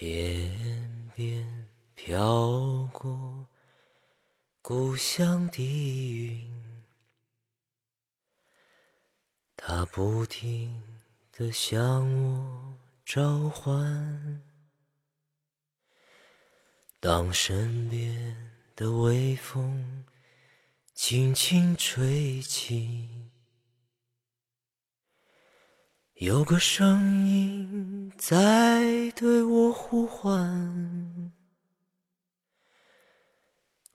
天边飘过故乡的云，它不停地向我召唤。当身边的微风轻轻吹起。有个声音在对我呼唤：“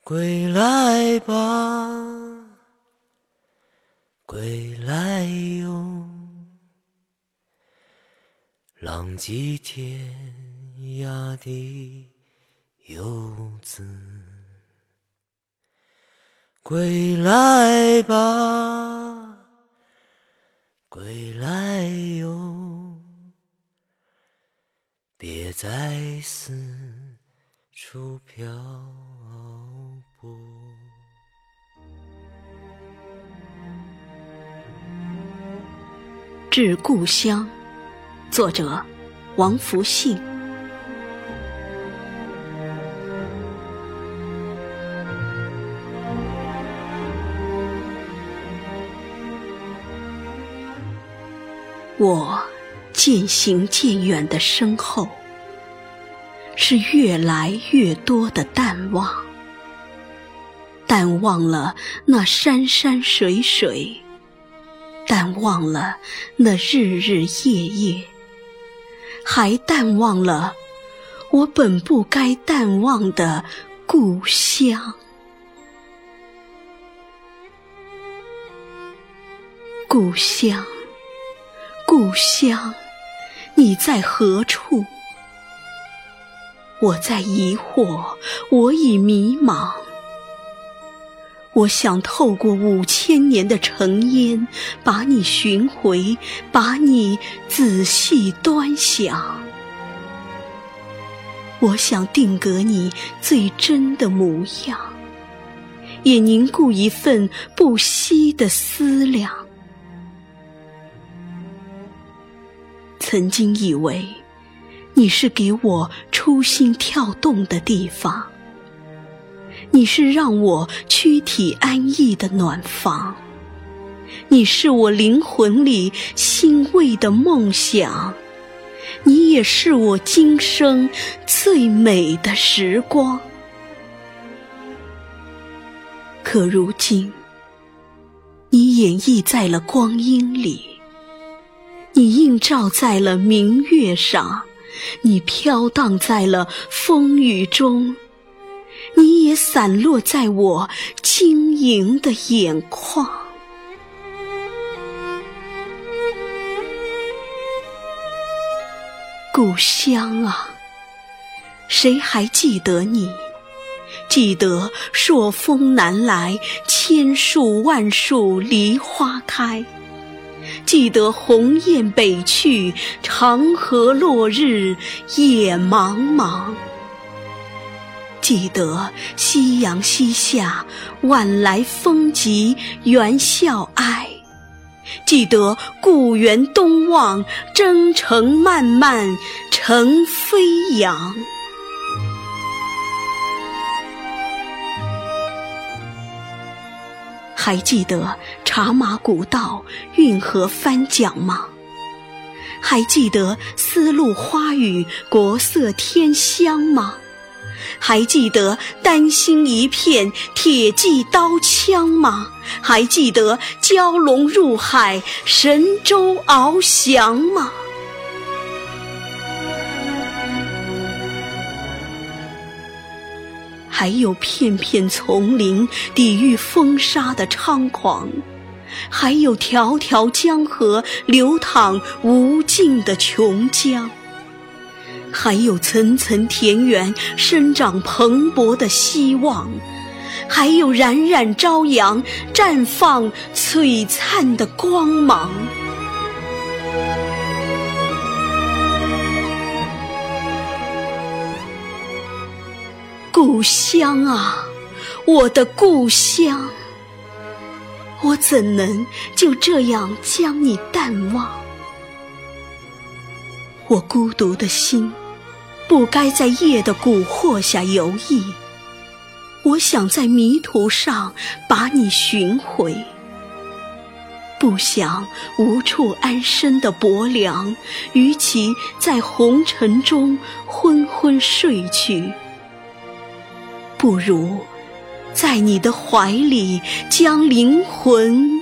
归来吧，归来哟，浪迹天涯的游子，归来吧。”归来在四处漂泊。致故乡，作者王福信。我渐行渐远的身后，是越来越多的淡忘，淡忘了那山山水水，淡忘了那日日夜夜，还淡忘了我本不该淡忘的故乡，故乡。故乡，你在何处？我在疑惑，我已迷茫。我想透过五千年的尘烟，把你寻回，把你仔细端详。我想定格你最真的模样，也凝固一份不息的思量。曾经以为，你是给我初心跳动的地方，你是让我躯体安逸的暖房，你是我灵魂里欣慰的梦想，你也是我今生最美的时光。可如今，你演绎在了光阴里。你映照在了明月上，你飘荡在了风雨中，你也散落在我晶莹的眼眶。故乡啊，谁还记得你？记得朔风南来，千树万树梨花开。记得鸿雁北去，长河落日夜茫茫。记得夕阳西下，晚来风急猿啸哀。记得故园东望，征程漫漫成飞扬。还记得茶马古道、运河翻桨吗？还记得丝路花雨、国色天香吗？还记得丹心一片、铁骑刀枪吗？还记得蛟龙入海、神州翱翔吗？还有片片丛林抵御风沙的猖狂，还有条条江河流淌无尽的琼浆，还有层层田园生长蓬勃的希望，还有冉冉朝阳绽放璀璨的光芒。故乡啊，我的故乡，我怎能就这样将你淡忘？我孤独的心，不该在夜的蛊惑下游弋。我想在迷途上把你寻回，不想无处安身的薄凉，与其在红尘中昏昏睡去，不如在你的怀里将灵魂。